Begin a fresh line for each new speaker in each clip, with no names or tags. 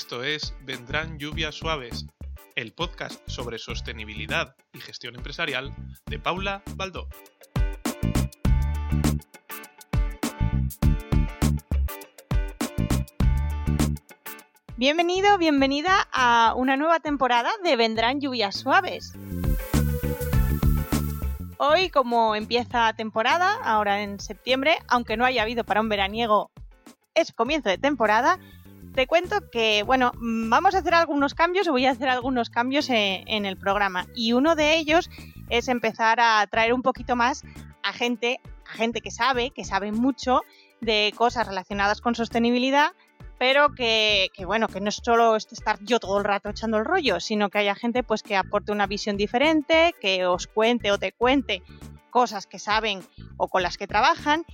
Esto es Vendrán lluvias suaves, el podcast sobre sostenibilidad y gestión empresarial de Paula Baldó.
Bienvenido, bienvenida a una nueva temporada de Vendrán lluvias suaves. Hoy, como empieza temporada, ahora en septiembre, aunque no haya habido para un veraniego, es comienzo de temporada, te cuento que, bueno, vamos a hacer algunos cambios o voy a hacer algunos cambios en, en, el programa. Y uno de ellos es empezar a traer un poquito más a gente, a gente que sabe, que sabe mucho de cosas relacionadas con sostenibilidad pero que, que, bueno, que no es solo estar yo todo el rato echando el rollo, sino que haya gente pues que aporte una visión diferente, que os cuente o te cuente cosas que saben o con las que trabajan.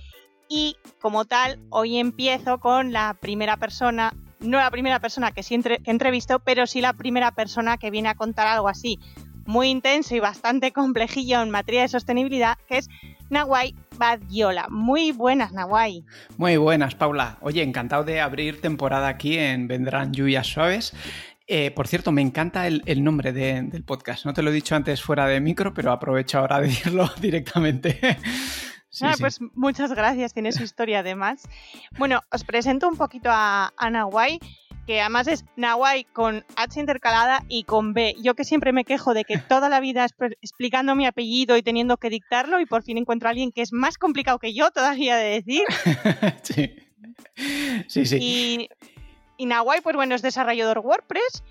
Y como tal, hoy empiezo con la primera persona, no la primera persona que sí entre, entrevisto, pero sí la primera persona que viene a contar algo así muy intenso y bastante complejillo en materia de sostenibilidad, que es Nawai Badiola. Muy buenas, Nawai.
Muy buenas, Paula. Oye, encantado de abrir temporada aquí en Vendrán Lluvias Suaves. Eh, por cierto, me encanta el, nombre de, del podcast. No te lo he dicho antes fuera de micro, pero aprovecho ahora de decirlo directamente.
Sí, ah, sí. Pues muchas gracias, tiene su historia además. Bueno, os presento un poquito a, a que además es Nawai con H intercalada y con B. Yo que siempre me quejo de que toda la vida explicando mi apellido y teniendo que dictarlo y por fin encuentro a alguien que es más complicado que yo todavía de decir.
sí. Sí, sí.
Y, y pues bueno, es desarrollador WordPress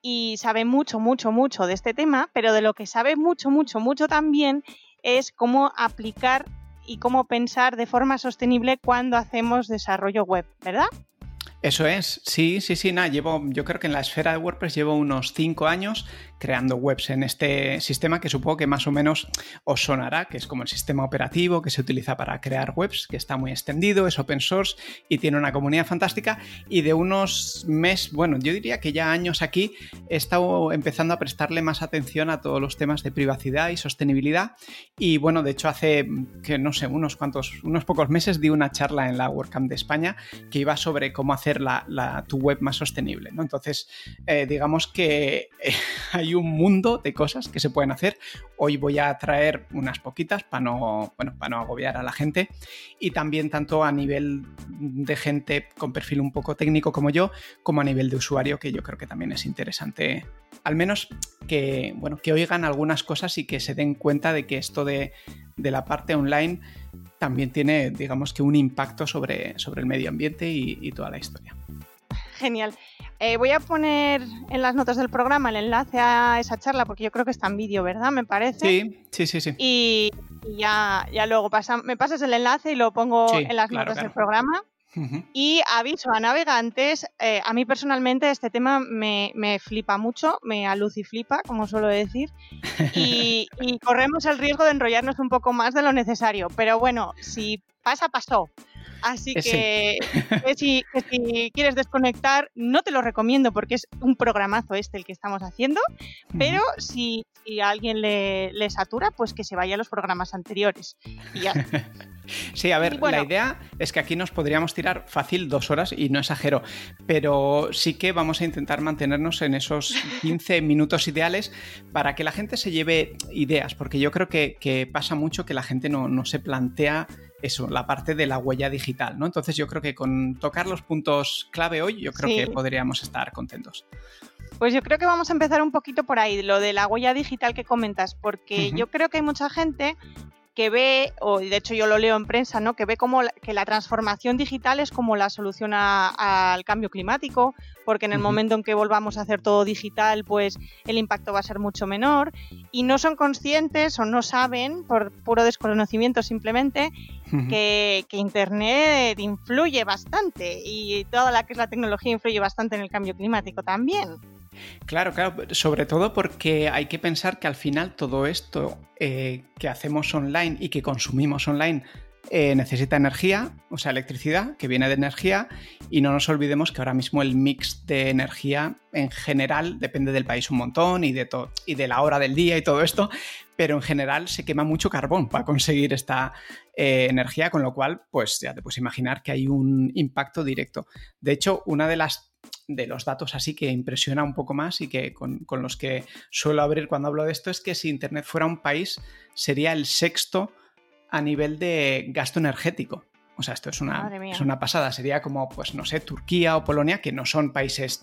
y sabe mucho, mucho, mucho de este tema, pero de lo que sabe mucho, mucho, mucho también es cómo aplicar y cómo pensar de forma sostenible cuando hacemos desarrollo web, ¿verdad?
Eso es, sí, sí, sí, nada, llevo, yo creo que en la esfera de WordPress llevo unos cinco años creando webs en este sistema que supongo que más o menos os sonará, que es como el sistema operativo que se utiliza para crear webs, que está muy extendido, es open source y tiene una comunidad fantástica. Y de unos meses, bueno, yo diría que ya años aquí he estado empezando a prestarle más atención a todos los temas de privacidad y sostenibilidad. Y bueno, de hecho hace, que no sé, unos cuantos, unos pocos meses di una charla en la WordCamp de España que iba sobre cómo hacer la, tu web más sostenible. ¿no? Entonces, eh, digamos que eh, un mundo de cosas que se pueden hacer. Hoy voy a traer unas poquitas para no, bueno, para no agobiar a la gente y también tanto a nivel de gente con perfil un poco técnico como yo, como a nivel de usuario, que yo creo que también es interesante, al menos que, bueno, que oigan algunas cosas y que se den cuenta de que esto de, de la parte online también tiene, digamos que, un impacto sobre, sobre el medio ambiente y toda la historia.
Genial. Eh, voy a poner en las notas del programa el enlace a esa charla porque yo creo que está en vídeo, ¿verdad? Me parece.
Sí, sí, sí, sí.
Y, y ya, ya luego pasa, me pasas el enlace y lo pongo sí, en las claro, notas claro. del programa. Uh -huh. Y aviso a navegantes, eh, a mí personalmente este tema me, me, flipa mucho, me aluciflipa, como suelo decir, y, y corremos el riesgo de enrollarnos un poco más de lo necesario. Pero bueno, si pasa, pasó. Así que, sí. que, si, que, si, quieres desconectar, no te lo recomiendo porque es un programazo este el que estamos haciendo, pero uh -huh. si, si, a alguien le, le, satura, pues que se vaya a los programas anteriores. Y ya.
sí, a ver, bueno, la idea es que aquí nos podríamos tirar fácil dos horas y no exagero, pero sí que vamos a intentar mantenernos en esos 15 minutos ideales para que la gente se lleve ideas, porque yo creo que, que pasa mucho que la gente no, no se plantea eso, la parte de la huella digital, ¿no? Entonces yo creo que con tocar los puntos clave hoy, yo creo sí. que podríamos estar contentos.
Pues yo creo que vamos a empezar un poquito por ahí, lo de la huella digital que comentas, porque uh -huh. yo creo que hay mucha gente que ve, o de hecho yo lo leo en prensa, ¿no? que ve como la, que la transformación digital es como la solución a, al cambio climático, porque en el momento en que volvamos a hacer todo digital, pues el impacto va a ser mucho menor, y no son conscientes o no saben, por puro desconocimiento simplemente, que, Internet influye bastante y toda la que es la tecnología influye bastante en el cambio climático también.
Claro, claro, sobre todo porque hay que pensar que al final todo esto eh, que hacemos online y que consumimos online eh, necesita energía, o sea, electricidad, que viene de energía, y no nos olvidemos que ahora mismo el mix de energía en general depende del país un montón y de, y de la hora del día y todo esto, pero en general se quema mucho carbón para conseguir esta eh, energía, con lo cual, pues ya te puedes imaginar que hay un impacto directo. De hecho, una de las de los datos así que impresiona un poco más y que con, con los que suelo abrir cuando hablo de esto es que si Internet fuera un país sería el sexto a nivel de gasto energético. O sea, esto es una, es una pasada. Sería como, pues no sé, Turquía o Polonia, que no son países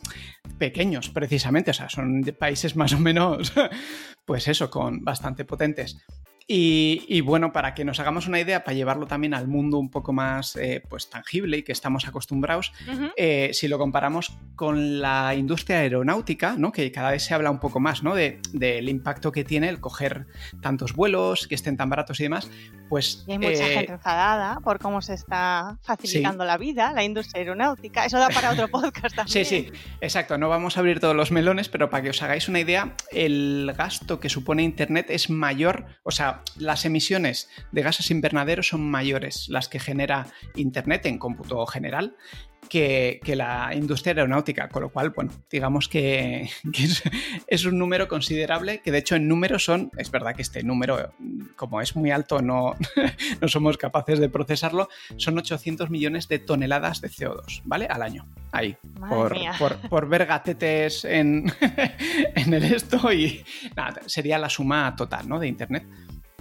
pequeños precisamente, o sea, son países más o menos, pues eso, con bastante potentes. Y, bueno, para que nos hagamos una idea, para llevarlo también al mundo un poco más eh, pues, tangible y que estamos acostumbrados, eh, si lo comparamos con la industria aeronáutica, ¿no? que cada vez se habla un poco más ¿no? del de, impacto que tiene el coger tantos vuelos, que estén tan baratos y demás, pues...
hay mucha eh, gente enfadada por cómo se está facilitando la vida, la industria aeronáutica. Eso da para otro podcast también.
Sí, sí, exacto. No vamos a abrir todos los melones, pero para que os hagáis una idea, el gasto que supone Internet es mayor, o sea, las emisiones de gases invernaderos son mayores las que genera Internet en cómputo general que, la industria aeronáutica, con lo cual, bueno, digamos que, es, un número considerable, que de hecho en números son, es verdad que este número, como es muy alto, no, no somos capaces de procesarlo, son 800 millones de toneladas de CO2, ¿vale? Al año, ahí, por, por, ver gatetes en, en el esto y nada, sería la suma total, ¿no? De Internet.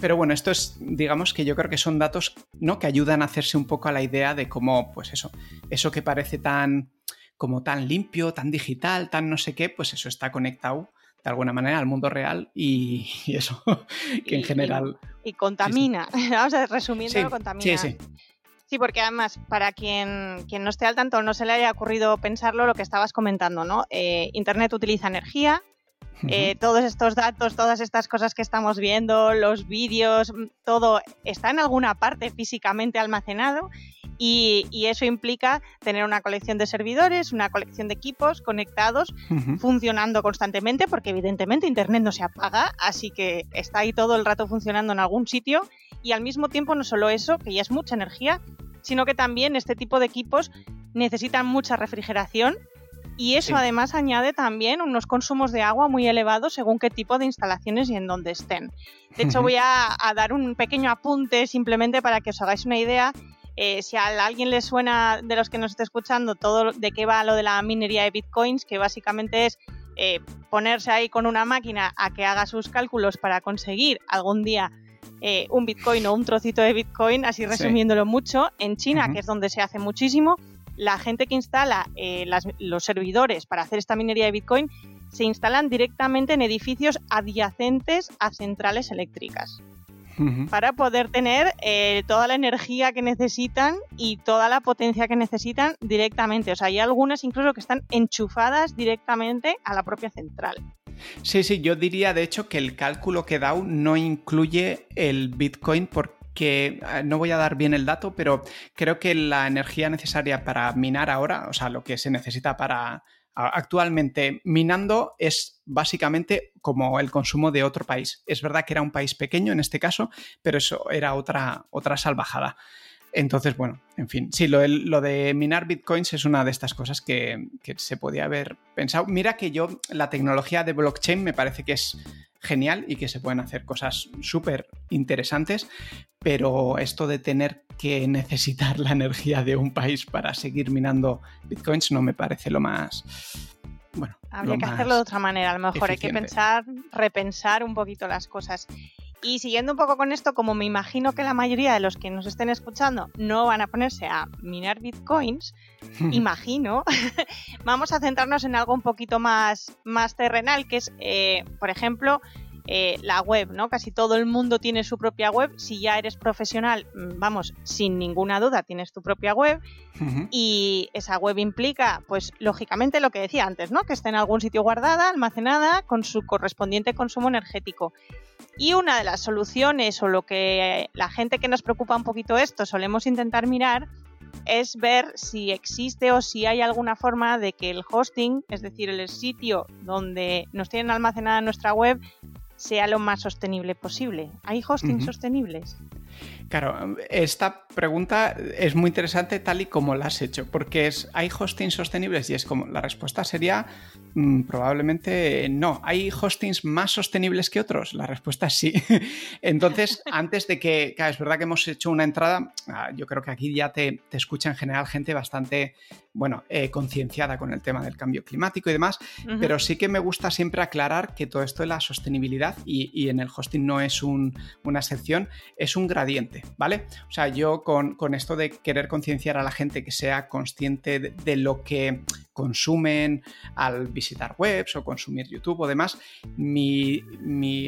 Pero bueno, esto es, digamos que yo creo que son datos ¿no? que ayudan a hacerse un poco a la idea de cómo, pues eso, eso que parece tan como tan limpio, tan digital, tan no sé qué, pues eso está conectado de alguna manera al mundo real y, eso, que en general...
Y, contamina, vamos a resumiendo, contamina.
Sí, sí.
Sí, porque además, para quien, quien no esté al tanto, no se le haya ocurrido pensarlo, lo que estabas comentando, ¿no? Eh, Internet utiliza energía, eh, todos estos datos, todas estas cosas que estamos viendo, los vídeos, mm, todo está en alguna parte físicamente almacenado y, eso implica tener una colección de servidores, una colección de equipos conectados, funcionando constantemente, porque evidentemente Internet no se apaga, así que está ahí todo el rato funcionando en algún sitio y al mismo tiempo no solo eso, que ya es mucha energía, sino que también este tipo de equipos necesitan mucha refrigeración y eso además añade también unos consumos de agua muy elevados según qué tipo de instalaciones y en dónde estén. De hecho, voy a, dar un pequeño apunte simplemente para que os hagáis una idea. Eh, si a alguien le suena de los que nos esté escuchando todo de qué va lo de la minería de bitcoins, que básicamente es eh, ponerse ahí con una máquina a que haga sus cálculos para conseguir algún día eh, un bitcoin o un trocito de bitcoin, así resumiéndolo mucho, en China, que es donde se hace muchísimo, la gente que instala eh, los servidores para hacer esta minería de Bitcoin se instalan directamente en edificios adyacentes a centrales eléctricas. Para poder tener eh, toda la energía que necesitan y toda la potencia que necesitan directamente. O sea, hay algunas incluso que están enchufadas directamente a la propia central.
Sí, sí, yo diría de hecho que el cálculo que da no incluye el Bitcoin porque que ah, no voy a dar bien el dato, pero creo que la energía necesaria para minar ahora, o sea, lo que se necesita para actualmente minando es básicamente como el consumo de otro país. Es verdad que era un país pequeño en este caso, pero eso era otra, otra salvajada. Entonces, bueno, en fin, sí, lo, de minar bitcoins es una de estas cosas que, que, se podía haber pensado. Mira que yo, la tecnología de blockchain me parece que es genial y que se pueden hacer cosas súper interesantes, pero esto de tener que necesitar la energía de un país para seguir minando bitcoins no me parece lo más... Bueno,
habría que hacerlo de otra manera, a lo mejor hay que pensar, repensar un poquito las cosas. Y siguiendo un poco con esto, como me imagino que la mayoría de los que nos estén escuchando no van a ponerse a minar bitcoins, imagino, vamos a centrarnos en algo un poquito más, más terrenal, que es, eh, por ejemplo, eh, la web, ¿no? Casi todo el mundo tiene su propia web. Si ya eres profesional, mm, vamos, sin ninguna duda tienes tu propia web. Y esa web implica, pues, lógicamente lo que decía antes, ¿no? Que esté en algún sitio guardada, almacenada, con su correspondiente consumo energético. Y una de las soluciones o lo que la gente que nos preocupa un poquito esto solemos intentar mirar es ver si existe o si hay alguna forma de que el hosting, es decir, el sitio donde nos tienen almacenada nuestra web, sea lo más sostenible posible. ¿Hay hosting sostenibles?
Claro, esta pregunta es muy interesante tal y como la has hecho, porque es, ¿hay hostings sostenibles? Y es como, la respuesta sería mm, probablemente no. ¿Hay hostings más sostenibles que otros? La respuesta es sí. Entonces, antes de que, es verdad que hemos hecho una entrada, ah, yo creo que aquí ya te, te escucha en general gente bastante bueno, eh, concienciada con el tema del cambio climático y demás, pero sí que me gusta siempre aclarar que todo esto de la sostenibilidad, y, en el hosting no es una excepción, es un gradiente, ¿vale? O sea, yo con, esto de querer concienciar a la gente que sea consciente de lo que consumen al visitar webs o consumir YouTube o demás, mi,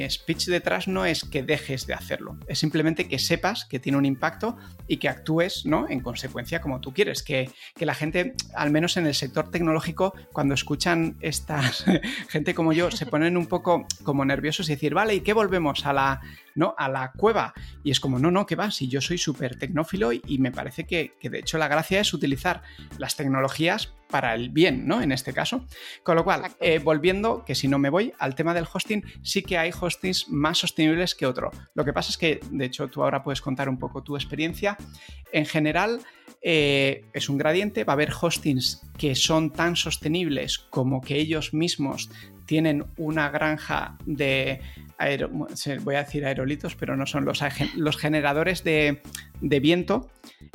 speech detrás no es que dejes de hacerlo, es simplemente que sepas que tiene un impacto y que actúes ¿no? en consecuencia como tú quieres, que, que la gente, al menos en el sector tecnológico, cuando escuchan estas gente como yo, se ponen un poco como nerviosos y decir, vale, ¿y qué volvemos a la ¿no? A la cueva. Y es como, no, no, que va, si yo soy súper tecnófilo y, me parece que, de hecho la gracia es utilizar las tecnologías para el bien, ¿no? En este caso. Con lo cual, eh, volviendo, que si no me voy al tema del hosting, sí que hay hostings más sostenibles que otro. Lo que pasa es que, de hecho, tú ahora puedes contar un poco tu experiencia. En general, eh, es un gradiente, va a haber hostings que son tan sostenibles como que ellos mismos tienen una granja de, voy a decir aerolitos, pero no son los, los generadores de, viento.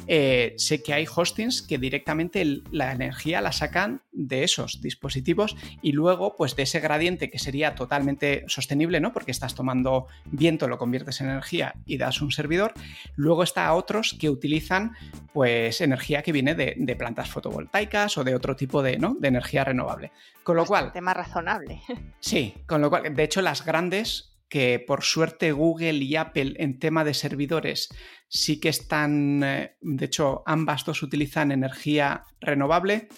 Eh, sé que hay hostings que directamente la energía la sacan de esos dispositivos y luego, pues de ese gradiente que sería totalmente sostenible, ¿no? Porque estás tomando viento, lo conviertes en energía y das un servidor. Luego está otros que utilizan, pues, energía que viene de, plantas fotovoltaicas o de otro tipo de, ¿no? de energía renovable. Con lo cual.
Tema razonable.
Sí, con lo cual, de hecho, las grandes que por suerte Google y Apple en tema de servidores sí que están, eh, de hecho ambas dos utilizan energía renovable,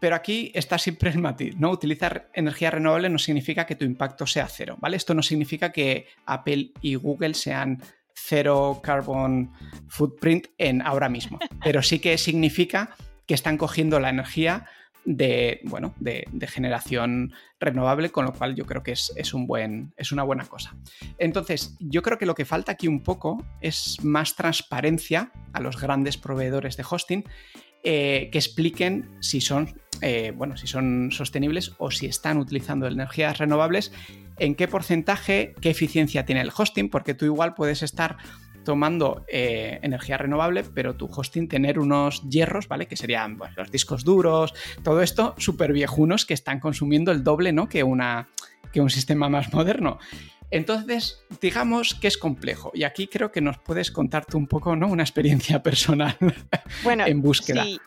pero aquí está siempre el matiz, ¿no? Utilizar energía renovable no significa que tu impacto sea cero, ¿vale? Esto no significa que Apple y Google sean cero carbon footprint en ahora mismo, pero sí que significa que están cogiendo la energía de, bueno, de, generación renovable, con lo cual yo creo que es, un buen, es una buena cosa. Entonces, yo creo que lo que falta aquí un poco es más transparencia a los grandes proveedores de hosting eh, que expliquen si son, eh, bueno, si son sostenibles o si están utilizando energías renovables, en qué porcentaje, qué eficiencia tiene el hosting, porque tú igual puedes estar tomando eh, energía renovable, pero tu hosting tener unos hierros, ¿vale? Que serían pues, los discos duros, todo esto súper viejunos que están consumiendo el doble, ¿no? Que, una, que un sistema más moderno. Entonces, digamos que es complejo. Y aquí creo que nos puedes contarte un poco, ¿no? Una experiencia personal bueno, en búsqueda. Sí.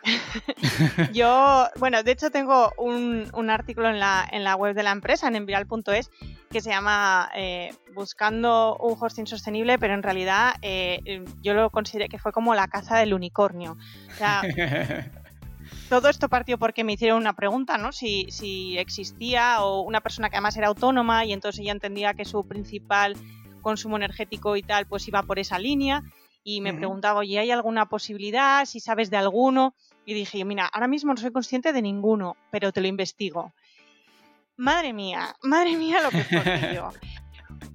Yo, bueno, de hecho tengo un, artículo en la, en la, web de la empresa, en enviral.es, que se llama eh, Buscando un hosting sostenible, pero en realidad eh, yo lo consideré que fue como la caza del unicornio. O sea, todo esto partió porque me hicieron una pregunta, ¿no? Si, si existía o una persona que además era autónoma y entonces ella entendía que su principal consumo energético y tal, pues iba por esa línea. Y me preguntaba, oye, ¿hay alguna posibilidad? Si sabes de alguno. Y dije, mira, ahora mismo no soy consciente de ninguno, pero te lo investigo. Madre mía, madre mía lo que fue yo.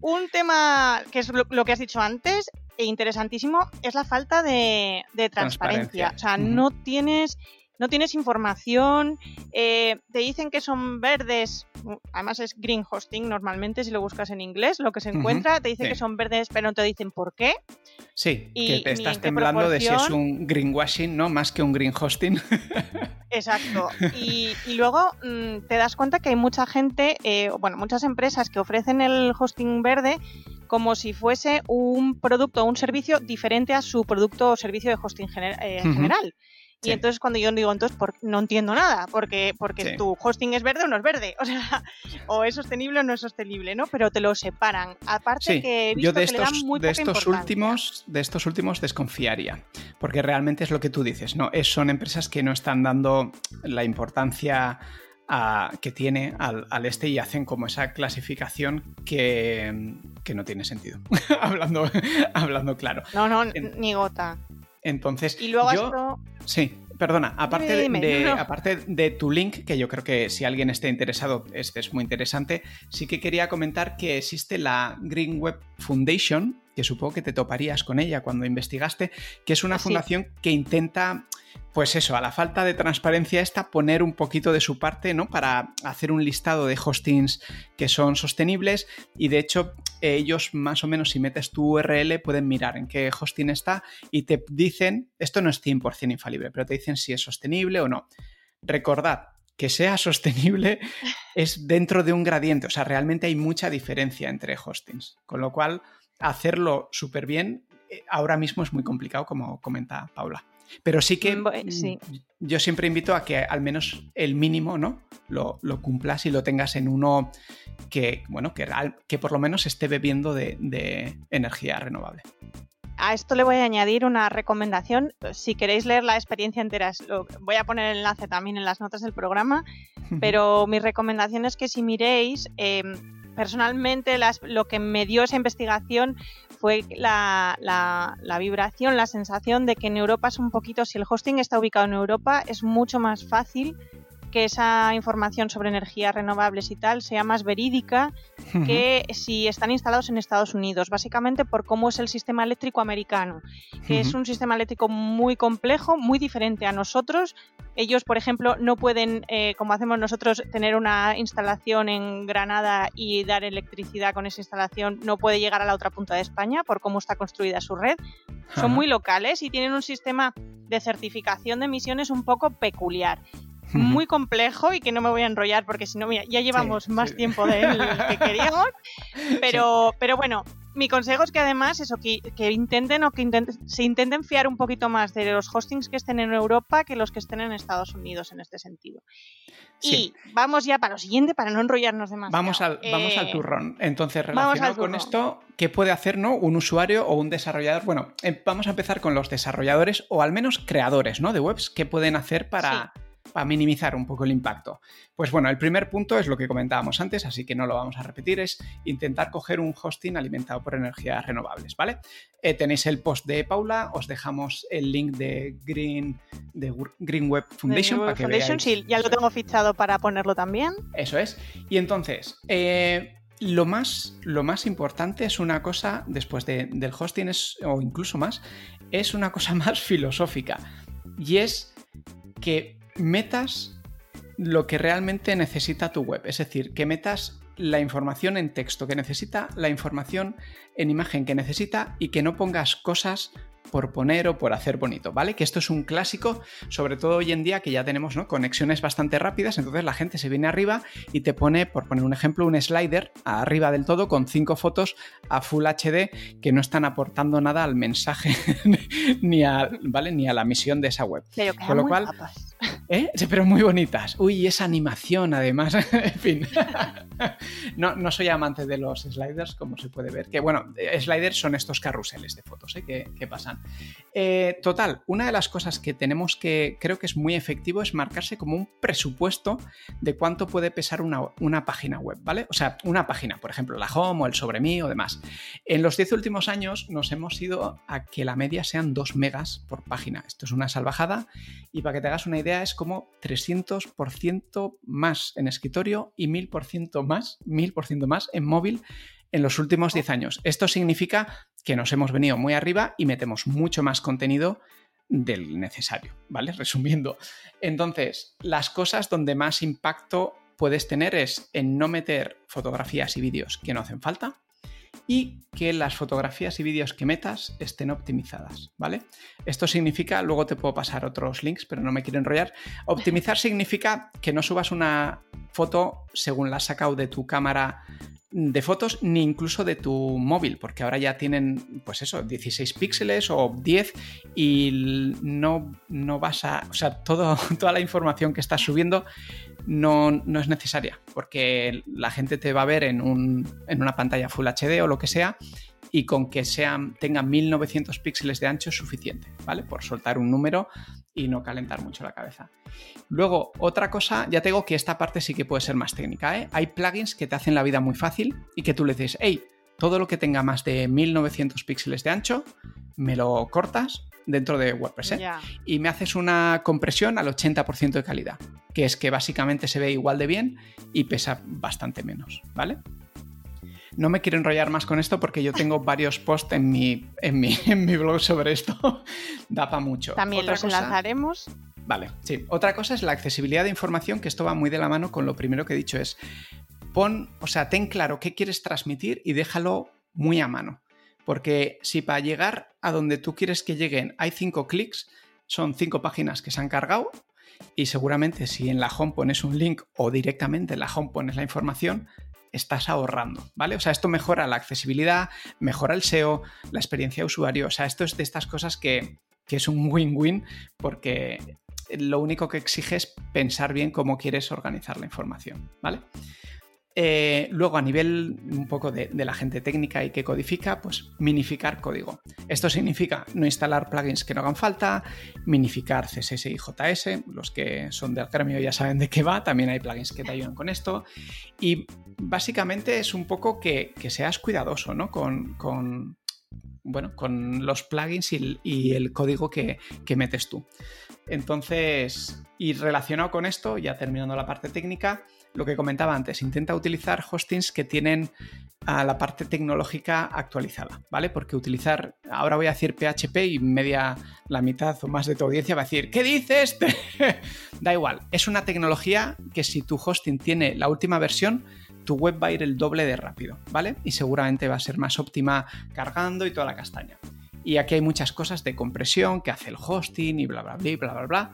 Un tema que es lo, que has dicho antes, e interesantísimo, es la falta de, transparencia. O sea, no tienes no tienes información, eh, te dicen que son verdes, además es green hosting normalmente si lo buscas en inglés, lo que se encuentra, te dicen que son verdes pero no te dicen por qué.
Sí, que te estás temblando de si es un greenwashing, ¿no? Más que un green hosting.
Exacto. Y, luego mm, te das cuenta que hay mucha gente, eh, bueno, muchas empresas que ofrecen el hosting verde como si fuese un producto o un servicio diferente a su producto o servicio de hosting eh, general. Y entonces cuando yo digo, entonces no entiendo nada, porque, porque tu hosting es verde o no es verde, o sea, o es sostenible o no es sostenible, ¿no? Pero te lo separan. Aparte que
yo de estos, de estos últimos, de estos últimos desconfiaría, porque realmente es lo que tú dices, ¿no? Es, son empresas que no están dando la importancia que tiene al, este y hacen como esa clasificación que, que no tiene sentido, hablando, hablando claro.
No, no, ni gota.
Entonces,
y luego esto...
Sí, perdona, aparte, de, aparte de tu link, que yo creo que si alguien esté interesado, este es muy interesante, sí que quería comentar que existe la Green Web Foundation, que supongo que te toparías con ella cuando investigaste, que es una fundación que intenta pues eso, a la falta de transparencia esta, poner un poquito de su parte, ¿no? Para hacer un listado de hostings que son sostenibles y de hecho ellos más o menos si metes tu URL pueden mirar en qué hosting está y te dicen, esto no es 100% infalible, pero te dicen si es sostenible o no. recordad que sea sostenible es dentro de un gradiente, o sea, realmente hay mucha diferencia entre hostings, con lo cual hacerlo súper bien eh, ahora mismo es muy complicado, como comenta Paula. Pero sí que mm, yo siempre invito a que al menos el mínimo, ¿no? Lo, cumplas y lo tengas en uno que, bueno, que, que por lo menos esté bebiendo de energía renovable.
A esto le voy a añadir una recomendación. Si queréis leer la experiencia entera, voy a poner el enlace también en las notas del programa, pero mi recomendación es que si miréis, em, personalmente lo que me dio esa investigación fue la, la, vibración, la sensación de que en Europa es un poquito, si el hosting está ubicado en Europa, es mucho más fácil que esa información sobre energías renovables y tal sea más verídica que si están instalados en Estados Unidos, básicamente por cómo es el sistema eléctrico americano, que es un sistema eléctrico muy complejo, muy diferente a nosotros. Ellos, por ejemplo, no pueden, eh, como hacemos nosotros, tener una instalación en Granada y dar electricidad con esa instalación, no puede llegar a la otra punta de España por cómo está construida su red. Son muy locales y tienen un sistema de certificación de emisiones un poco peculiar muy complejo y que no me voy a enrollar porque si no, ya llevamos más tiempo de él que queríamos. Pero, pero bueno, mi consejo es que además eso, que, intenten o que se intenten fiar un poquito más de los hostings que estén en Europa que los que estén en Estados Unidos en este sentido. Y vamos ya para lo siguiente, para no enrollarnos demasiado.
Vamos al, vamos al eh, turrón. Entonces, relacionado con esto, ¿qué puede hacer ¿no? un usuario o un desarrollador? Bueno, eh, vamos a empezar con los desarrolladores o al menos creadores ¿no? de webs. ¿Qué pueden hacer para para minimizar un poco el impacto? Pues bueno, el primer punto es lo que comentábamos antes, así que no lo vamos a repetir, es intentar coger un hosting alimentado por energías renovables, ¿vale? Eh, tenéis el post de Paula, os dejamos el link de Green, de Green Web Foundation.
para que Foundation, sí, ya lo tengo fichado para ponerlo también.
Eso es. Y entonces, eh, lo más, lo más importante es una cosa, después del hosting, es, o incluso más, es una cosa más filosófica. Y es que metas lo que realmente necesita tu web. Es decir, que metas la información en texto que necesita, la información en imagen que necesita y que no pongas cosas por poner o por hacer bonito, ¿vale? Que esto es un clásico, sobre todo hoy en día que ya tenemos ¿no? conexiones bastante rápidas, entonces la gente se viene arriba y te pone, por poner un ejemplo, un slider arriba del todo con cinco fotos a Full HD que no están aportando nada al mensaje ni, a, ¿vale? ni a la misión de esa web.
Con lo cual,
¿Eh? Pero muy bonitas. Uy, esa animación además. en fin. no, no, soy amante de los sliders, como se puede ver. Que bueno, sliders son estos carruseles de fotos ¿eh? que, pasan. Eh, total, una de las cosas que tenemos que, creo que es muy efectivo, es marcarse como un presupuesto de cuánto puede pesar una, una página web, ¿vale? O sea, una página, por ejemplo, la home o el sobre mí o demás. En los 10 últimos años nos hemos ido a que la media sean 2 megas por página. Esto es una salvajada y para que te hagas una idea es como 300% más en escritorio y 1000% más, 1000% más en móvil en los últimos 10 años. Esto significa que nos hemos venido muy arriba y metemos mucho más contenido del necesario, ¿vale? Resumiendo. Entonces, las cosas donde más impacto puedes tener es en no meter fotografías y vídeos que no hacen falta, y que las fotografías y vídeos que metas estén optimizadas, ¿vale? Esto significa, luego te puedo pasar otros links, pero no me quiero enrollar. Optimizar significa que no subas una foto según la has sacado de tu cámara de fotos ni incluso de tu móvil, porque ahora ya tienen, pues eso, 16 píxeles o 10 y no, no vas a, o sea, todo, toda la información que estás subiendo no, no, es necesaria, porque la gente te va a ver en, un, en una pantalla Full HD o lo que sea y con que sean, tengan 1900 píxeles de ancho es suficiente, ¿vale? Por soltar un número y no calentar mucho la cabeza. Luego, otra cosa, ya tengo que esta parte sí que puede ser más técnica, ¿eh? Hay plugins que te hacen la vida muy fácil y que tú le dices, hey, todo lo que tenga más de 1900 píxeles de ancho, me lo cortas dentro de WordPress ¿eh? y me haces una compresión al 80% de calidad, que es que básicamente se ve igual de bien y pesa bastante menos, ¿vale? No me quiero enrollar más con esto porque yo tengo varios posts en mi, en mi, blog sobre esto. da para mucho.
También los enlazaremos.
Vale, sí. Otra cosa es la accesibilidad de información, que esto va muy de la mano con lo primero que he dicho es, pon, o sea, ten claro qué quieres transmitir y déjalo muy a mano. Porque si para llegar a donde tú quieres que lleguen hay cinco clics, son cinco páginas que se han cargado y seguramente si en la home pones un link o directamente en la home pones la información, estás ahorrando, ¿vale? O sea, esto mejora la accesibilidad, mejora el SEO, la experiencia de usuario, o sea, esto es de estas cosas que, que es un win-win porque lo único que exige es pensar bien cómo quieres organizar la información, ¿vale? Eh, luego, a nivel un poco de, la gente técnica y que codifica, pues minificar código. Esto significa no instalar plugins que no hagan falta, minificar CSS y JS. Los que son del gremio ya saben de qué va, también hay plugins que te ayudan con esto. Y básicamente es un poco que, seas cuidadoso ¿no? con, bueno, con los plugins y el, código que, que metes tú. Entonces, y relacionado con esto, ya terminando la parte técnica, lo que comentaba antes, intenta utilizar hostings que tienen a la parte tecnológica actualizada, ¿vale? Porque utilizar, ahora voy a decir PHP y media, la mitad o más de tu audiencia va a decir, ¿qué dices? da igual, es una tecnología que si tu hosting tiene la última versión, tu web va a ir el doble de rápido, ¿vale? Y seguramente va a ser más óptima cargando y toda la castaña. Y aquí hay muchas cosas de compresión que hace el hosting y bla, bla, bla, bla, bla, bla.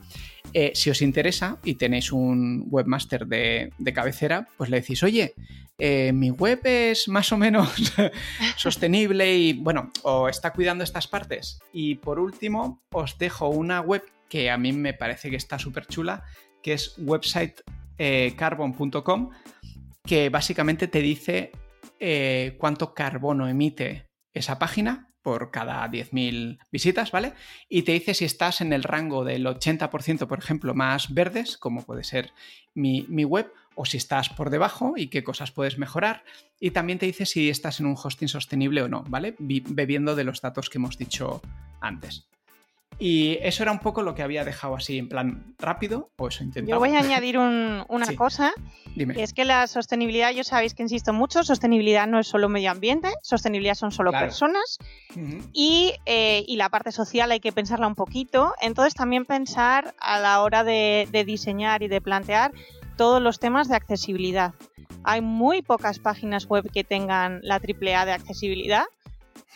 Eh, si os interesa y tenéis un webmaster de, cabecera, pues le decís, oye, eh, mi web es más o menos sostenible y, bueno, o está cuidando estas partes. Y por último, os dejo una web que a mí me parece que está súper chula, que es websitecarbon.com, que básicamente te dice eh, cuánto carbono emite esa página por cada 10.000 visitas, ¿vale? Y te dice si estás en el rango del 80%, por ejemplo, más verdes, como puede ser mi, web, o si estás por debajo y qué cosas puedes mejorar. Y también te dice si estás en un hosting sostenible o no, ¿vale? Bebiendo de los datos que hemos dicho antes. Y eso era un poco lo que había dejado así en plan rápido, o eso intentaba.
Yo voy a añadir una cosa, Dime. es que la sostenibilidad, yo sabéis que insisto mucho, sostenibilidad no es solo medio ambiente, sostenibilidad son solo personas, eh, y, la parte social hay que pensarla un poquito, entonces también pensar a la hora de diseñar y de plantear todos los temas de accesibilidad. Hay muy pocas páginas web que tengan la AAA de accesibilidad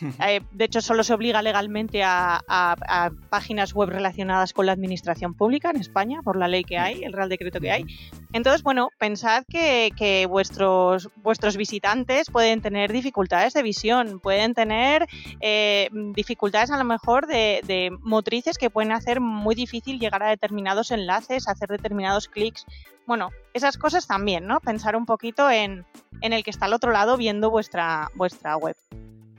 eh, de hecho, solo se obliga legalmente a, páginas web relacionadas con la administración pública en España, por la ley que hay, el Real Decreto que hay. Entonces, bueno, pensad que, vuestros, vuestros visitantes pueden tener dificultades de visión, pueden tener eh, dificultades a lo mejor de, motrices que pueden hacer muy difícil llegar a determinados enlaces, hacer determinados clics. Bueno, esas cosas también, ¿no? Pensar un poquito en, en el que está al otro lado viendo vuestra, vuestra web.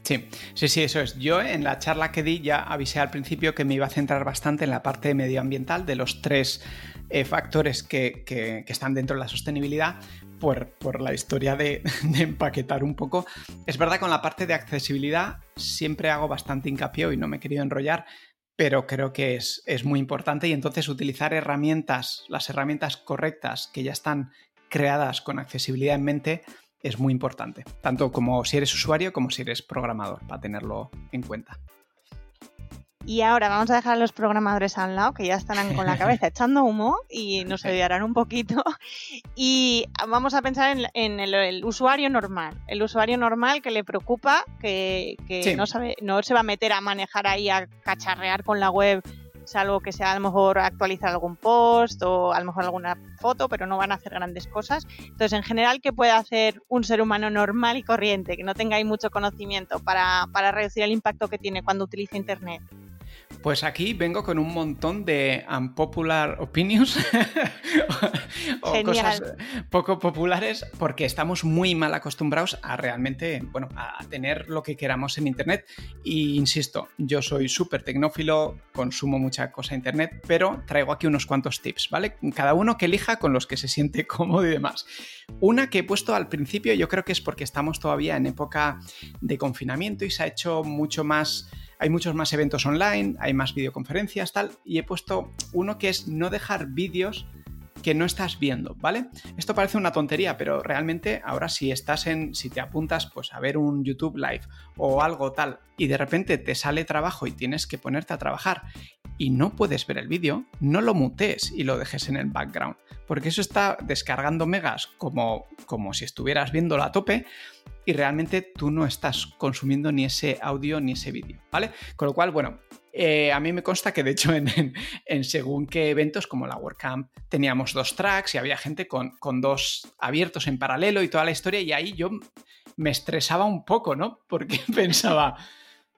Sí, sí, sí, eso es. Yo en la charla que di ya avisé al principio que me iba a centrar bastante en la parte medioambiental de los tres eh, factores que, están dentro de la sostenibilidad por, la historia de, empaquetar un poco. Es verdad, con la parte de accesibilidad siempre hago bastante hincapié y no me he querido enrollar, pero creo que es, es muy importante y entonces utilizar herramientas, las herramientas correctas que ya están creadas con accesibilidad en mente, es muy importante, tanto como si eres usuario como si eres programador, para tenerlo en cuenta.
Y ahora vamos a dejar a los programadores al lado, que ya están con la cabeza echando humo y nos ayudarán un poquito. Y vamos a pensar en, el, usuario normal. El usuario normal que le preocupa, que, no, sabe, no se va a meter a manejar ahí, a cacharrear con la web salvo que sea a lo mejor actualizar algún post o a lo mejor alguna foto, pero no van a hacer grandes cosas. Entonces, en general, ¿qué puede hacer un ser humano normal y corriente, que no tenga ahí mucho conocimiento para, para reducir el impacto que tiene cuando utiliza Internet?
Pues aquí vengo con un montón de unpopular opinions o cosas poco populares porque estamos muy mal acostumbrados a realmente, bueno, a tener lo que queramos en Internet. Y insisto, yo soy súper tecnófilo, consumo mucha cosa en Internet, pero traigo aquí unos cuantos tips, ¿vale? Cada uno que elija con los que se siente cómodo y demás. Una que he puesto al principio, yo creo que es porque estamos todavía en época de confinamiento y se ha hecho mucho más hay muchos más eventos online, hay más videoconferencias, tal, y he puesto uno que es no dejar vídeos que no estás viendo, ¿vale? Esto parece una tontería, pero realmente ahora si estás en, si te apuntas pues a ver un YouTube live o algo tal y de repente te sale trabajo y tienes que ponerte a trabajar y no puedes ver el vídeo, no lo mutes y lo dejes en el background, porque eso está descargando megas como, como si estuvieras viéndolo a tope y realmente tú no estás consumiendo ni ese audio ni ese vídeo, ¿vale? Con lo cual, bueno, Eh, a mí me consta que, de hecho, en, según qué eventos, como la WordCamp, teníamos dos tracks y había gente con, con, dos abiertos en paralelo y toda la historia, y ahí yo me estresaba un poco, ¿no? Porque pensaba,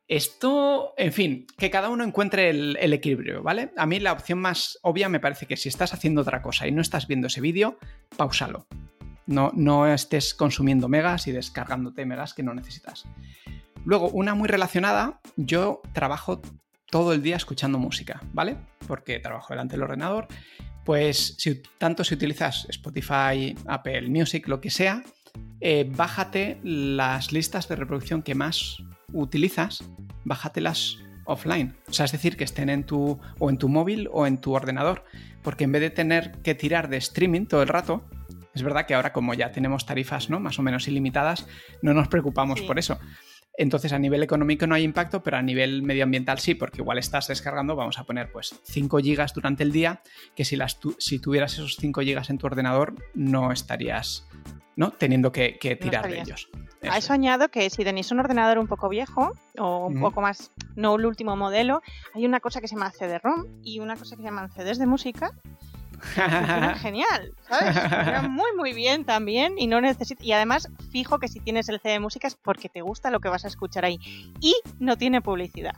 esto, en fin, que cada uno encuentre el, equilibrio, ¿vale? A mí la opción más obvia me parece que si estás haciendo otra cosa y no estás viendo ese vídeo, pausalo. No, no estés consumiendo megas y descargándote megas que no necesitas. Luego, una muy relacionada, yo trabajo todo el día escuchando música, ¿vale? Porque trabajo delante del ordenador. Pues si tanto si utilizas Spotify, Apple Music, lo que sea, eh, bájate las listas de reproducción que más utilizas, bájatelas offline. O sea, es decir, que estén en tu o en tu móvil o en tu ordenador. Porque en vez de tener que tirar de streaming todo el rato, es verdad que ahora como ya tenemos tarifas ¿no? más o menos ilimitadas, no nos preocupamos por eso. Entonces a nivel económico no hay impacto, pero a nivel medioambiental sí, porque igual estás descargando, vamos a poner pues 5 gigas durante el día, que si, las si tuvieras esos 5 gigas en tu ordenador no estarías ¿no? teniendo que, tirar de ellos.
A eso añado que si tenéis un ordenador un poco viejo o un poco más, no el último modelo, hay una cosa que se llama CD-ROM y una cosa que se llaman CDs de música genial, ¿sabes? muy muy bien también y no necesita y además fijo que si tienes el CD de música es porque te gusta lo que vas a escuchar ahí y no tiene publicidad.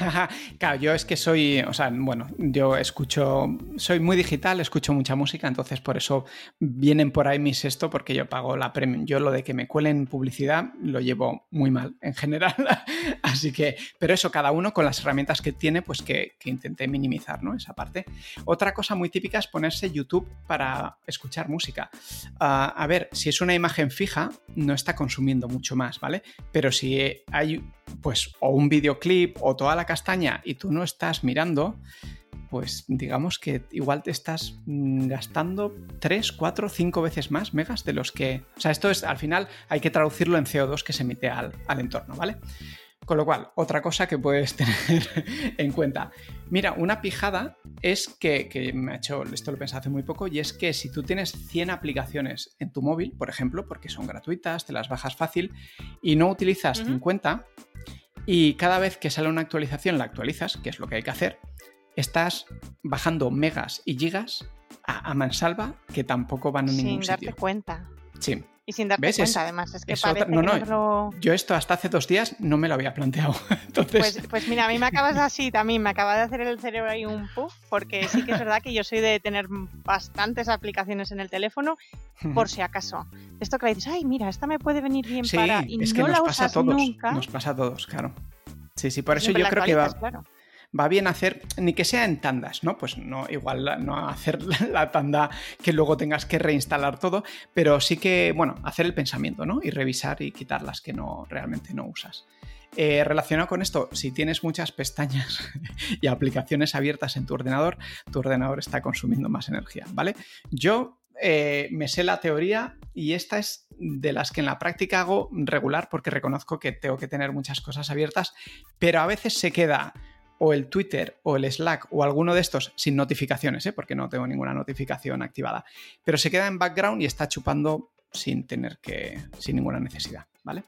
claro, yo es que soy, o sea, bueno, yo escucho, soy muy digital, escucho mucha música, entonces por eso vienen por ahí mis esto, porque yo pago la premium. Yo lo de que me cuelen publicidad lo llevo muy mal en general. Así que, pero eso, cada uno con las herramientas que tiene, pues que, que intenté minimizar, ¿no? Esa parte. Otra cosa muy típica es ponerse YouTube para escuchar música. Ah, a ver, si es una imagen fija, no está consumiendo mucho más, ¿vale? Pero si hay, pues, o un videoclip o toda la castaña y tú no estás mirando, pues digamos que igual te estás mm, gastando 3, 4, 5 veces más megas de los que... O sea, esto es, al final hay que traducirlo en CO2 que se emite al, al entorno, ¿vale? Con lo cual, otra cosa que puedes tener en cuenta. Mira, una pijada es que, me ha hecho, esto lo pensé hace muy poco, y es que si tú tienes 100 aplicaciones en tu móvil, por ejemplo, porque son gratuitas, te las bajas fácil, y no utilizas 50, y cada vez que sale una actualización la actualizas, que es lo que hay que hacer, estás bajando megas y gigas a, mansalva que tampoco van a ningún
sitio.
Sin
darte cuenta.
Sí.
Y sin darte cuenta, además. Es que parece
no, no, Yo esto hasta hace dos días no me lo había planteado. Entonces...
Pues, pues, mira, a mí me acabas así también, me acaba de hacer el cerebro ahí un puff, porque sí que es verdad que yo soy de tener bastantes aplicaciones en el teléfono, por si acaso. Esto que le dices, ay, mira, esta me puede venir bien para. Y
es
no
que
la
nos pasa
usas
a todos,
nunca.
Nos pasa a todos, claro. Sí, sí, por eso yo creo que va va bien hacer, ni que sea en tandas, ¿no? Pues no, igual no hacer la tanda que luego tengas que reinstalar todo, pero sí que, bueno, hacer el pensamiento, ¿no? Y revisar y quitar las que no realmente no usas. Eh, relacionado con esto, si tienes muchas pestañas y aplicaciones abiertas en tu ordenador, tu ordenador está consumiendo más energía, ¿vale? Yo eh, me sé la teoría y esta es de las que en la práctica hago regular porque reconozco que tengo que tener muchas cosas abiertas, pero a veces se queda o el Twitter o el Slack o alguno de estos sin notificaciones, ¿eh? porque no tengo ninguna notificación activada, pero se queda en background y está chupando sin tener que, sin ninguna necesidad, ¿vale?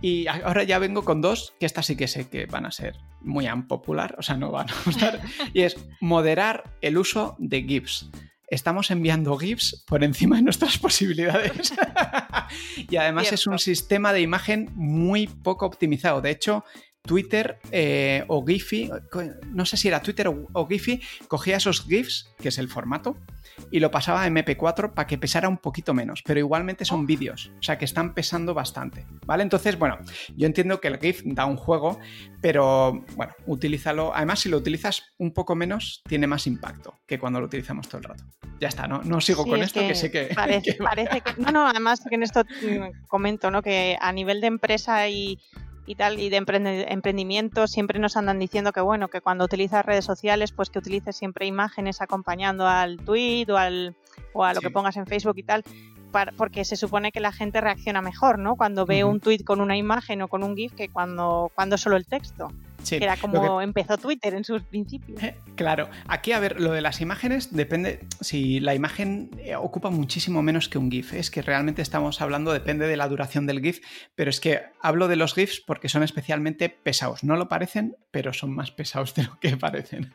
Y ahora ya vengo con dos, que estas sí que sé que van a ser muy unpopular, o sea, no van a gustar, y es moderar el uso de GIFs. Estamos enviando GIFs por encima de nuestras posibilidades. y además es un sistema de imagen muy poco optimizado. De hecho, Twitter eh, o Giphy, no sé si era Twitter o, o, Giphy, cogía esos GIFs, que es el formato, y lo pasaba a MP4 para que pesara un poquito menos, pero igualmente son oh. vídeos, o sea que están pesando bastante, ¿vale? Entonces, bueno, yo entiendo que el GIF da un juego, pero bueno, utilízalo, además si lo utilizas un poco menos, tiene más impacto que cuando lo utilizamos todo el rato. Ya está, no, no sigo con esto, que, sé que...
Parece, que... parece que... No, no, además que en esto mm, comento, ¿no? Que a nivel de empresa y y tal, y de emprendimiento, siempre nos andan diciendo que bueno, que cuando utilizas redes sociales, pues que utilices siempre imágenes acompañando al tweet o, al, o a lo que pongas en Facebook y tal, porque se supone que la gente reacciona mejor, ¿no? Cuando ve un tweet con una imagen o con un GIF que cuando, cuando solo el texto. Que era como empezó Twitter en sus principios.
Eh, claro, aquí a ver, lo de las imágenes depende, si la imagen eh, ocupa muchísimo menos que un GIF, es que realmente estamos hablando, depende de la duración del GIF, pero es que hablo de los GIFs porque son especialmente pesados, no lo parecen, pero son más pesados de lo que parecen.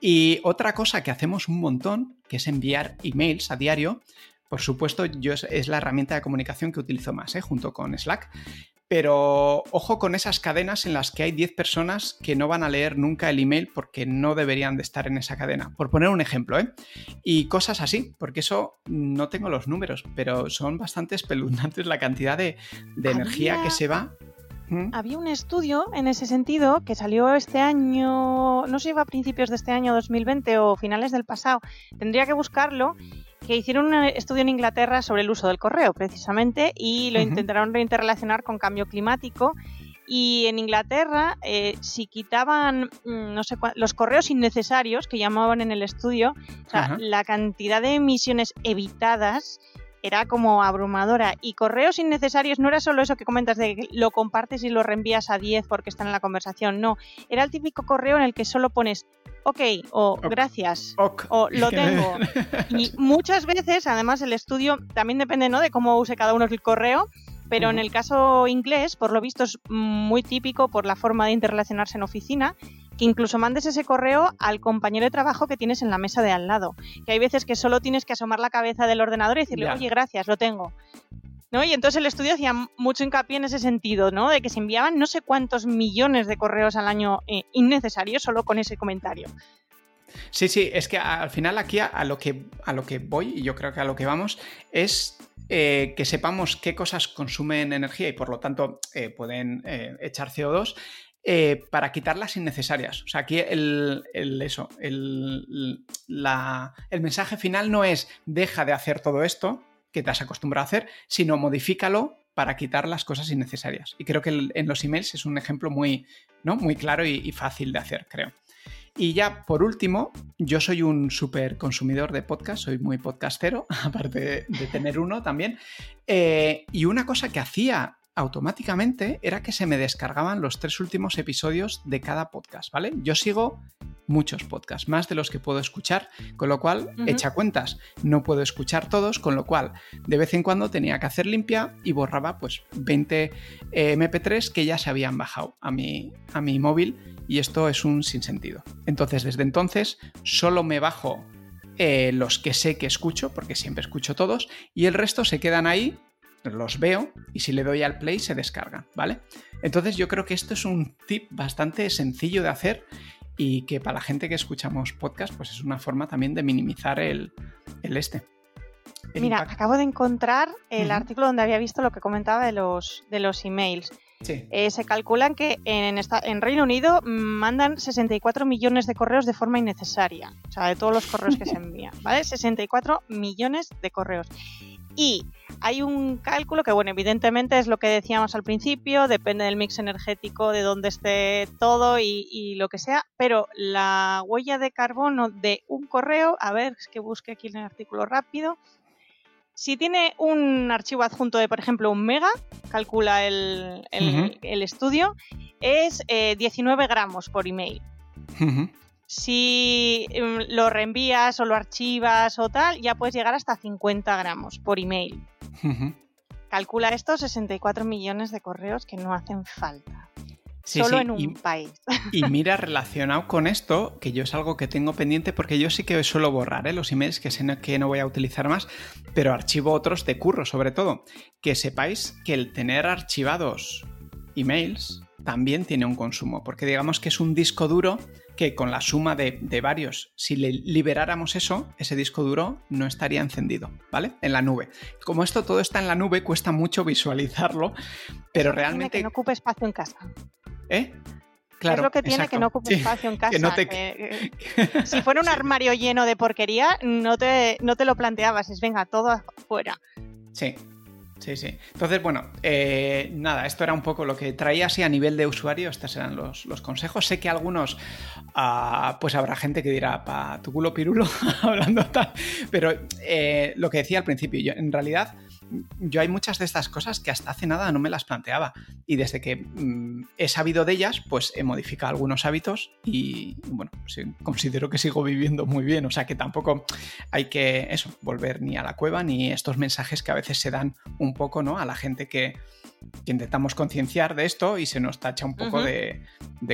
Y otra cosa que hacemos un montón, que es enviar emails a diario, por supuesto, yo es, la herramienta de comunicación que utilizo más, ¿eh? junto con Slack. Pero ojo con esas cadenas en las que hay 10 personas que no van a leer nunca el email porque no deberían de estar en esa cadena. Por poner un ejemplo, ¿eh? Y cosas así, porque eso no tengo los números, pero son bastante espeluznantes la cantidad de, energía que se va.
¿Mm? Había un estudio en ese sentido que salió este año, no sé si a principios de este año 2020 o finales del pasado, tendría que buscarlo, que hicieron un estudio en Inglaterra sobre el uso del correo, precisamente, y lo intentaron interrelacionar con cambio climático. Y en Inglaterra, eh, si quitaban mm, no sé los correos innecesarios que llamaban en el estudio, la cantidad de emisiones evitadas era como abrumadora. Y correos innecesarios no era solo eso que comentas de que lo compartes y lo reenvías a 10 porque están en la conversación. No, era el típico correo en el que solo pones ok o gracias o lo tengo. Y muchas veces, además, el estudio también depende ¿no? de cómo use cada uno el correo. Pero en el caso inglés, por lo visto, es muy típico por la forma de interrelacionarse en oficina, que incluso mandes ese correo al compañero de trabajo que tienes en la mesa de al lado. Que hay veces que solo tienes que asomar la cabeza del ordenador y decirle, oye, gracias, lo tengo. ¿no? Y entonces el estudio hacía mucho hincapié en ese sentido, ¿no? De que se enviaban no sé cuántos millones de correos al año eh, innecesarios solo con ese comentario.
Sí, sí, es que al final aquí a, lo que, a lo que voy, y yo creo que a lo que vamos, es eh, que sepamos qué cosas consumen energía y por lo tanto eh, pueden echar CO2 para quitar las innecesarias. O sea, aquí el, eso, el, el mensaje final no es deja de hacer todo esto, que te has acostumbrado a hacer, sino modifícalo para quitar las cosas innecesarias. Y creo que en los emails es un ejemplo muy, ¿no? muy claro y, fácil de hacer, creo. Y ya por último, yo soy un súper consumidor de podcast, soy muy podcastero, aparte de, tener uno también. Eh, y una cosa que hacía automáticamente era que se me descargaban los tres últimos episodios de cada podcast, ¿vale? Yo sigo muchos podcasts, más de los que puedo escuchar, con lo cual, echa cuentas, no puedo escuchar todos, con lo cual, de vez en cuando tenía que hacer limpia y borraba pues 20 eh, MP3 que ya se habían bajado a mi, a mi móvil y esto es un sinsentido. Entonces, desde entonces, solo me bajo eh, los que sé que escucho, porque siempre escucho todos, y el resto se quedan ahí los veo y si le doy al play se descarga, ¿vale? Entonces yo creo que esto es un tip bastante sencillo de hacer y que para la gente que escuchamos podcast pues es una forma también de minimizar el, este.
Mira, acabo de encontrar el artículo donde había visto lo que comentaba de los, de los emails. Eh, se calculan que en, esta, en Reino Unido mandan 64 millones de correos de forma innecesaria. O sea, de todos los correos que se envían, ¿vale? 64 millones de correos. Y hay un cálculo que, bueno, evidentemente es lo que decíamos al principio, depende del mix energético, de dónde esté todo y, lo que sea, pero la huella de carbono de un correo, a ver, es que busque aquí en el artículo rápido, si tiene un archivo adjunto de, por ejemplo, un mega, calcula el, estudio, es 19 eh, gramos por email. Si em, lo reenvías o lo archivas o tal, ya puedes llegar hasta 50 gramos por email. Calcula esto 64 millones de correos que no hacen falta. Solo en un país.
Y mira, relacionado con esto, que yo es algo que tengo pendiente, porque yo sí que suelo borrar ¿eh? los emails que sé que no voy a utilizar más, pero archivo otros de curro, sobre todo. Que sepáis que el tener archivados emails también tiene un consumo, porque digamos que es un disco duro que con la suma de, varios, si le liberáramos eso, ese disco duro no estaría encendido, ¿vale? En la nube. Como esto todo está en la nube, cuesta mucho visualizarlo, pero realmente...
Que no ocupe espacio en casa.
¿Eh?
Claro, es lo que tiene que no ocupe espacio en casa. si fuera un armario lleno de porquería, no te, no te lo planteabas, es venga, todo afuera.
Sí, Sí, sí. Entonces, bueno, eh, nada, esto era un poco lo que traía así a nivel de usuario, estos eran los, consejos. Sé que algunos, ah, pues habrá gente que dirá, pa tu culo pirulo, hablando tal, pero eh, lo que decía al principio, yo en realidad yo hay muchas de estas cosas que hasta hace nada no me las planteaba. Y desde que mm, he sabido de ellas, pues he modificado algunos hábitos y, bueno, considero que sigo viviendo muy bien. O sea que tampoco hay que, eso, volver ni a la cueva ni estos mensajes que a veces se dan un poco, ¿no? A la gente que, intentamos concienciar de esto y se nos tacha un poco de,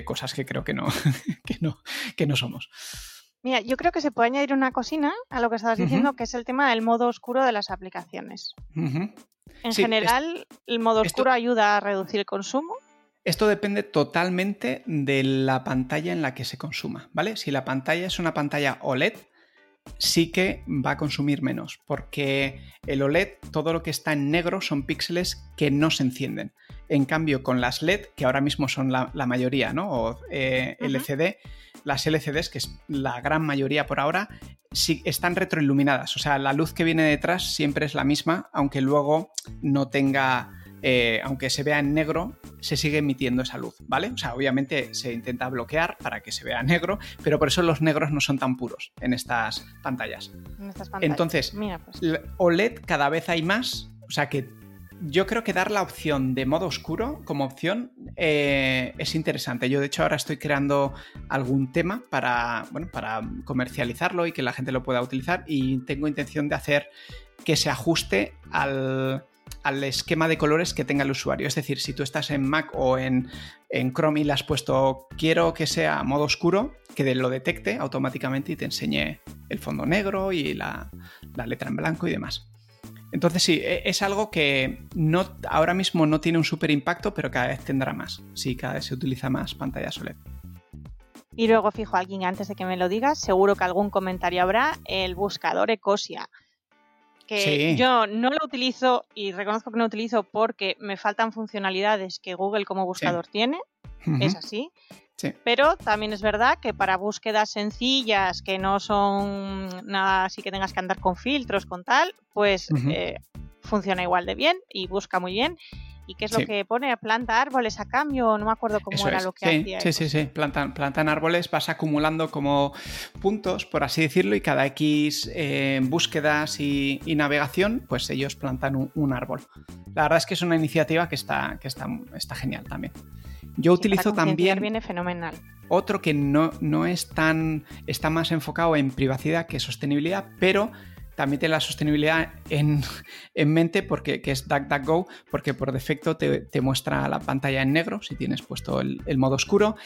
cosas que creo que no, que no, que no somos.
Mira, yo creo que se puede añadir una cocina a lo que estabas diciendo, que es el tema del modo oscuro de las aplicaciones. En general, el modo oscuro ayuda a reducir el consumo.
Esto depende totalmente de la pantalla en la que se consuma, ¿vale? Si la pantalla es una pantalla OLED, sí que va a consumir menos, porque el OLED, todo lo que está en negro son píxeles que no se encienden. En cambio, con las LED, que ahora mismo son la, mayoría, ¿no? O eh, LCD, las LCDs, que es la gran mayoría por ahora, sí están retroiluminadas. O sea, la luz que viene detrás siempre es la misma, aunque luego no tenga eh, aunque se vea en negro, se sigue emitiendo esa luz, ¿vale? O sea, obviamente se intenta bloquear para que se vea negro, pero por eso los negros no son tan puros en estas pantallas. Entonces, pues. OLED cada vez hay más, o sea que yo creo que dar la opción de modo oscuro como opción eh, es interesante. Yo, de hecho, ahora estoy creando algún tema para, bueno, para comercializarlo y que la gente lo pueda utilizar y tengo intención de hacer que se ajuste al, al esquema de colores que tenga el usuario. Es decir, si tú estás en Mac o en, Chrome y le has puesto quiero que sea modo oscuro, que lo detecte automáticamente y te enseñe el fondo negro y la, letra en blanco y demás. Entonces sí, e, es algo que no, ahora mismo no tiene un super impacto, pero cada vez tendrá más. Sí, cada vez se utiliza más pantalla OLED.
Y luego fijo alguien antes de que me lo digas, seguro que algún comentario habrá, el buscador Ecosia que yo no lo utilizo y reconozco que no lo utilizo porque me faltan funcionalidades que Google como buscador tiene, es así. Pero también es verdad que para búsquedas sencillas, que no son nada así que tengas que andar con filtros, con tal, pues eh, funciona igual de bien y busca muy bien. ¿Y qué es lo que pone? ¿Planta árboles a cambio? No me acuerdo cómo era lo que hacía.
Sí, sí, sí. Plantan, plantan, árboles, vas acumulando como puntos, por así decirlo, y cada X eh, búsquedas y, navegación, pues ellos plantan un, árbol. La verdad es que es una iniciativa que está, que está, está genial también. Yo utilizo también.
Viene fenomenal.
Otro que no, no es tan. está más enfocado en privacidad que sostenibilidad, pero también tiene la sostenibilidad en, mente porque que es DuckDuckGo, porque por defecto te, muestra la pantalla en negro si tienes puesto el, el, modo oscuro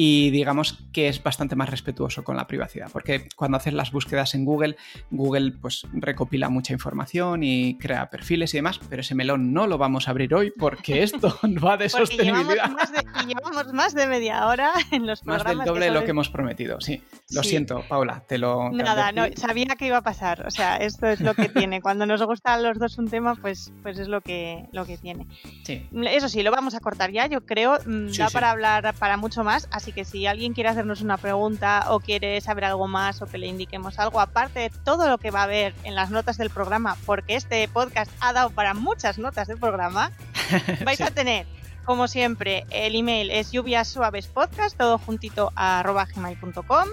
y digamos que es bastante más respetuoso con la privacidad, porque cuando haces las búsquedas en Google, Google pues recopila mucha información y crea perfiles y demás, pero ese melón no lo vamos a abrir hoy porque esto va de sostenibilidad.
Llevamos más de, llevamos más de media hora en los programas.
Más del doble de lo que hemos prometido, sí. Lo siento, Paula, te lo...
Nada, no, sabía que iba a pasar, o sea, esto es lo que tiene. Cuando nos gusta a los dos un tema, pues, pues es lo que, lo que tiene. Sí. Eso sí, lo vamos a cortar ya, yo creo, mm, da para hablar para mucho más, así Así que si alguien quiere hacernos una pregunta o quiere saber algo más o que le indiquemos algo, aparte de todo lo que va a haber en las notas del programa, porque este podcast ha dado para muchas notas del programa, vais a tener como siempre, el email es lluvias suaves podcast, todo juntito a gmail.com.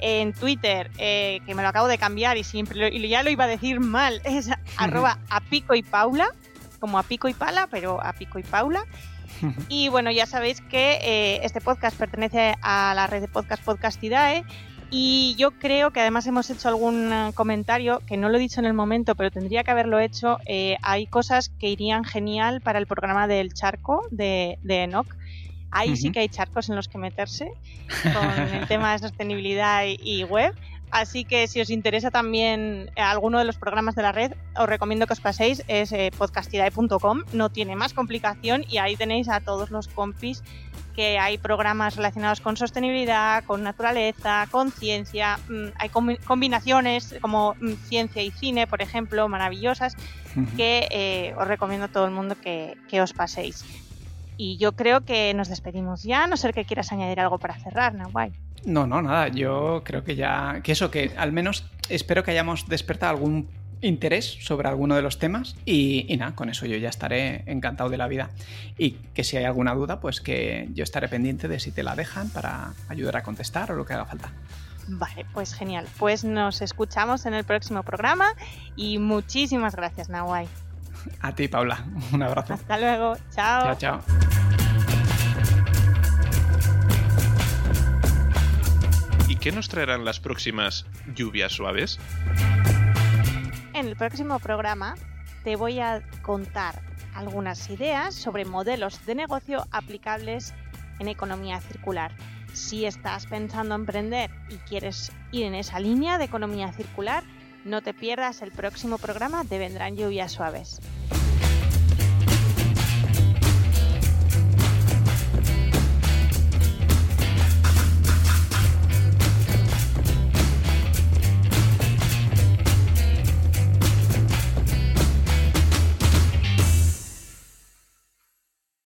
En Twitter, eh, que me lo acabo de cambiar y siempre y ya lo iba a decir mal, es arroba a pico y paula, como a pico y pala, pero a pico y paula. Y bueno, ya sabéis que eh, este podcast pertenece a la red de podcast Podcastidae. Y yo creo que además hemos hecho algún eh, comentario, que no lo he dicho en el momento, pero tendría que haberlo hecho. Eh, hay cosas que irían genial para el programa del charco de, de Enoch. Ahí sí que hay charcos en los que meterse con el tema de sostenibilidad y web. Así que si os interesa también eh, alguno de los programas de la red, os recomiendo que os paséis, es eh, podcastidae.com, no tiene más complicación y ahí tenéis a todos los compis que hay programas relacionados con sostenibilidad, con naturaleza, con ciencia, mm, hay combinaciones como mm, ciencia y cine, por ejemplo, maravillosas, que eh, os recomiendo a todo el mundo que, que os paséis. Y yo creo que nos despedimos ya, a no ser que quieras añadir algo para cerrar, Nahuay.
No, no, nada. Yo creo que ya. Que eso, que al menos espero que hayamos despertado algún interés sobre alguno de los temas y, nada, con eso yo ya estaré encantado de la vida. Y que si hay alguna duda, pues que yo estaré pendiente de si te la dejan para ayudar a contestar o lo que haga falta.
Vale, pues genial. Pues nos escuchamos en el próximo programa y muchísimas gracias, Nawai.
A ti, Paula. Un abrazo.
Hasta luego. Chao.
Chao, chao.
¿Y qué nos traerán las próximas lluvias suaves?
En el próximo programa te voy a contar algunas ideas sobre modelos de negocio aplicables en economía circular. Si estás pensando en emprender y quieres ir en esa línea de economía circular, no te pierdas el próximo programa de Vendrán Lluvias Suaves.